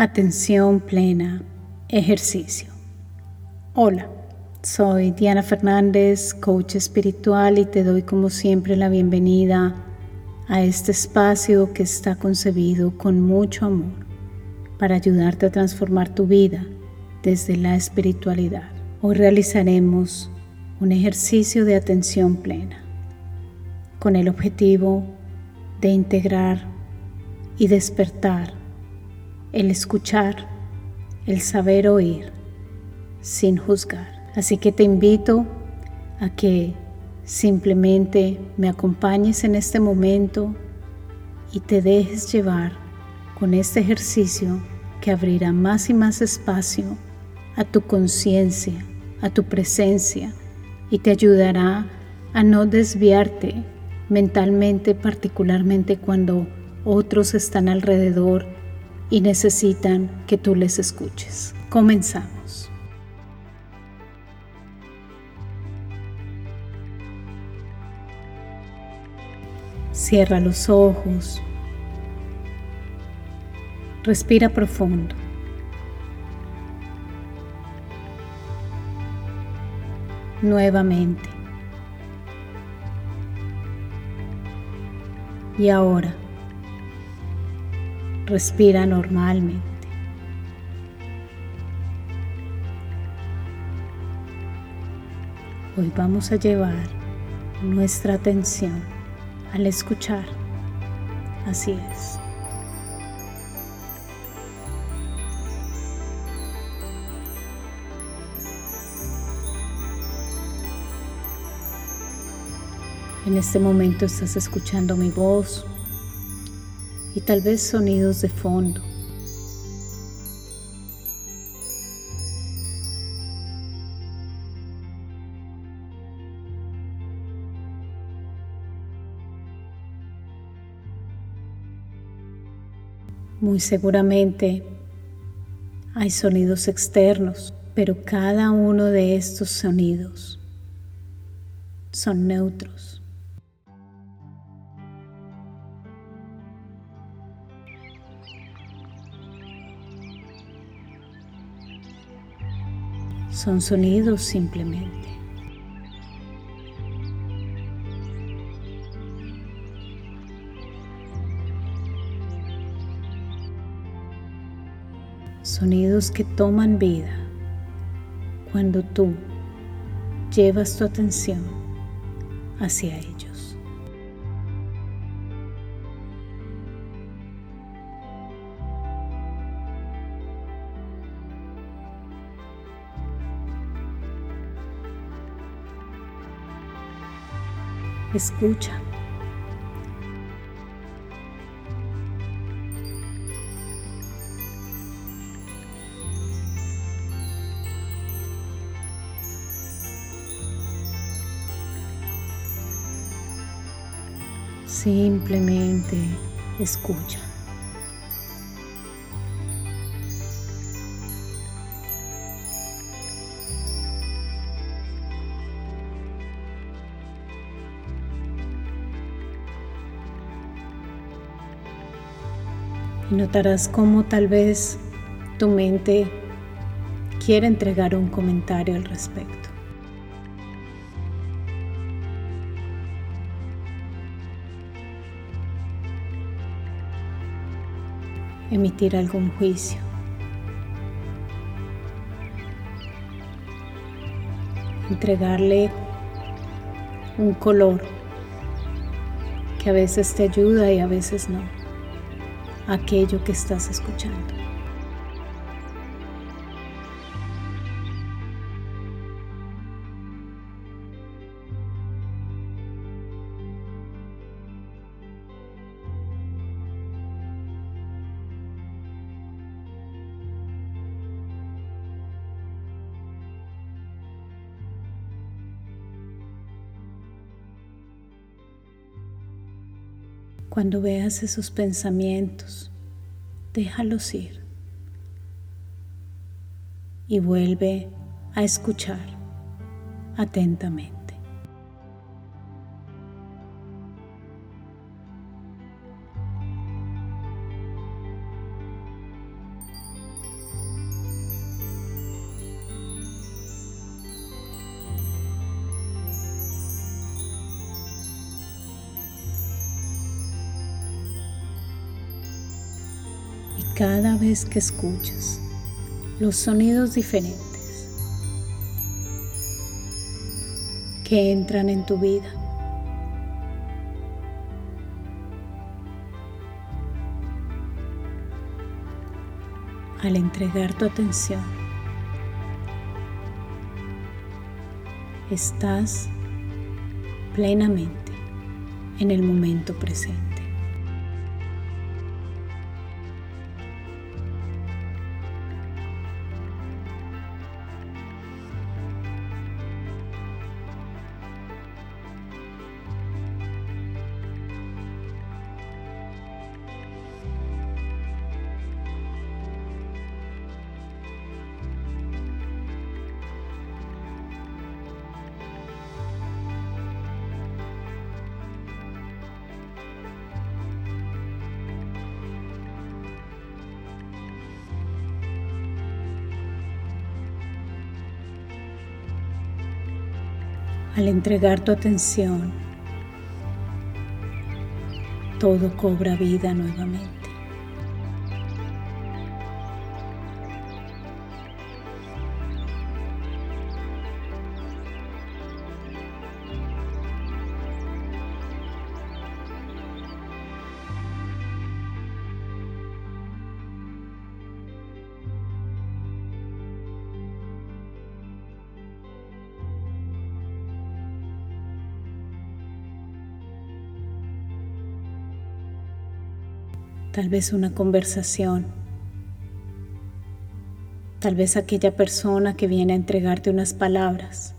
Atención plena, ejercicio. Hola, soy Diana Fernández, coach espiritual y te doy como siempre la bienvenida a este espacio que está concebido con mucho amor para ayudarte a transformar tu vida desde la espiritualidad. Hoy realizaremos un ejercicio de atención plena con el objetivo de integrar y despertar el escuchar, el saber oír sin juzgar. Así que te invito a que simplemente me acompañes en este momento y te dejes llevar con este ejercicio que abrirá más y más espacio a tu conciencia, a tu presencia y te ayudará a no desviarte mentalmente, particularmente cuando otros están alrededor y necesitan que tú les escuches. Comenzamos. Cierra los ojos. Respira profundo. Nuevamente. Y ahora Respira normalmente. Hoy vamos a llevar nuestra atención al escuchar. Así es. En este momento estás escuchando mi voz, y tal vez sonidos de fondo. Muy seguramente hay sonidos externos, pero cada uno de estos sonidos son neutros. Son sonidos simplemente. Sonidos que toman vida cuando tú llevas tu atención hacia ellos. Escucha. Simplemente escucha. Y notarás cómo tal vez tu mente quiere entregar un comentario al respecto. emitir algún juicio. Entregarle un color que a veces te ayuda y a veces no aquello que estás escuchando. Cuando veas esos pensamientos, déjalos ir y vuelve a escuchar atentamente. Cada vez que escuchas los sonidos diferentes que entran en tu vida. Al entregar tu atención, estás plenamente en el momento presente. Al entregar tu atención, todo cobra vida nuevamente. Tal vez una conversación, tal vez aquella persona que viene a entregarte unas palabras,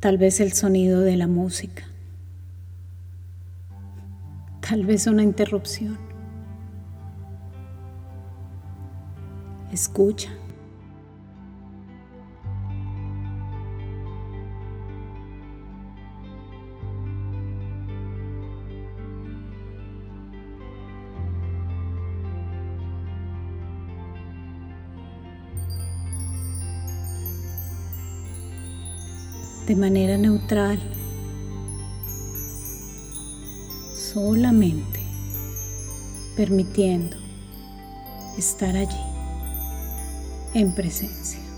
tal vez el sonido de la música, tal vez una interrupción. Escucha. De manera neutral, solamente permitiendo estar allí en presencia.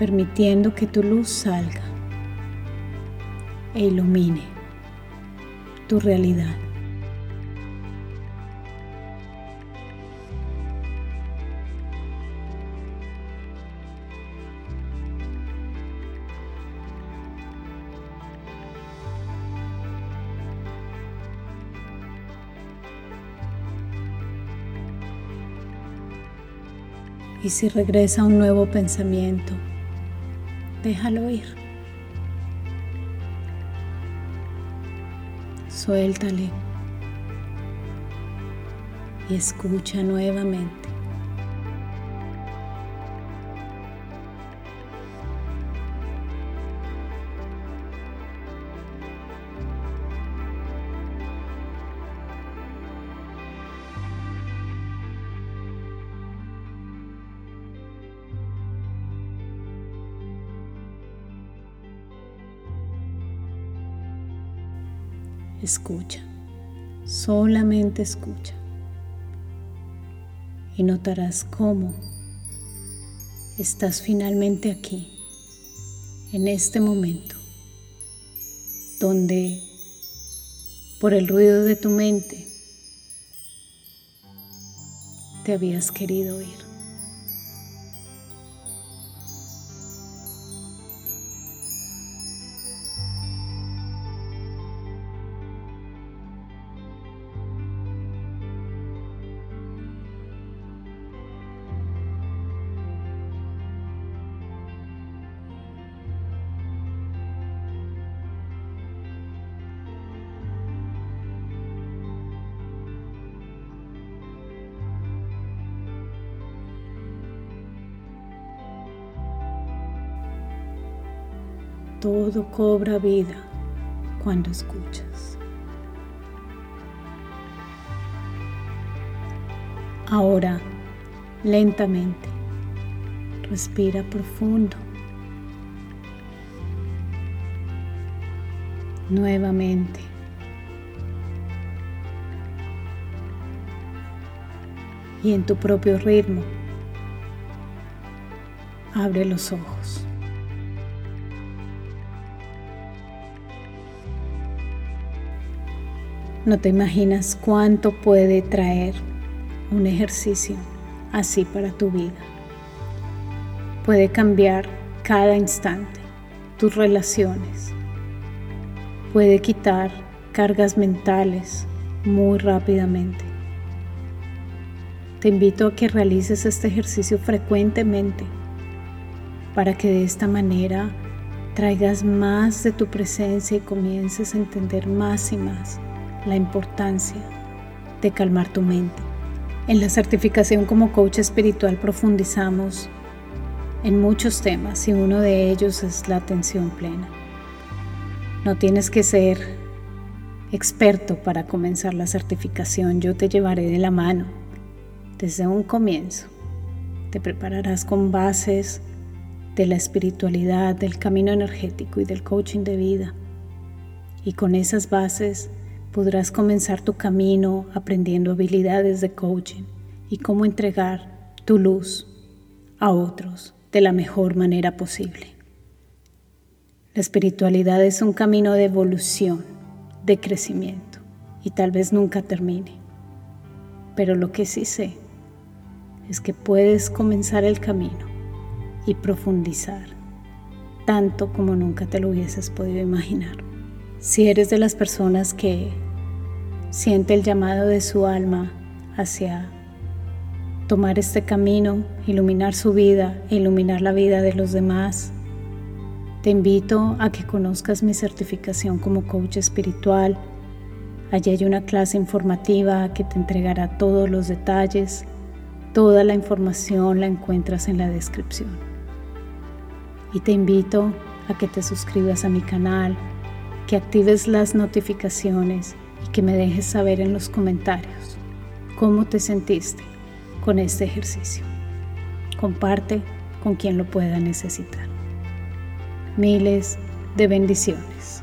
Permitiendo que tu luz salga e ilumine tu realidad. Y si regresa un nuevo pensamiento, Déjalo ir. Suéltale y escucha nuevamente. Escucha, solamente escucha. Y notarás cómo estás finalmente aquí, en este momento, donde por el ruido de tu mente te habías querido ir. Todo cobra vida cuando escuchas. Ahora, lentamente, respira profundo. Nuevamente. Y en tu propio ritmo, abre los ojos. No te imaginas cuánto puede traer un ejercicio así para tu vida. Puede cambiar cada instante tus relaciones. Puede quitar cargas mentales muy rápidamente. Te invito a que realices este ejercicio frecuentemente para que de esta manera traigas más de tu presencia y comiences a entender más y más la importancia de calmar tu mente. En la certificación como coach espiritual profundizamos en muchos temas y uno de ellos es la atención plena. No tienes que ser experto para comenzar la certificación, yo te llevaré de la mano desde un comienzo. Te prepararás con bases de la espiritualidad, del camino energético y del coaching de vida. Y con esas bases podrás comenzar tu camino aprendiendo habilidades de coaching y cómo entregar tu luz a otros de la mejor manera posible. La espiritualidad es un camino de evolución, de crecimiento y tal vez nunca termine. Pero lo que sí sé es que puedes comenzar el camino y profundizar tanto como nunca te lo hubieses podido imaginar. Si eres de las personas que siente el llamado de su alma hacia tomar este camino, iluminar su vida iluminar la vida de los demás, te invito a que conozcas mi certificación como coach espiritual. Allí hay una clase informativa que te entregará todos los detalles. Toda la información la encuentras en la descripción. Y te invito a que te suscribas a mi canal que actives las notificaciones y que me dejes saber en los comentarios cómo te sentiste con este ejercicio. Comparte con quien lo pueda necesitar. Miles de bendiciones.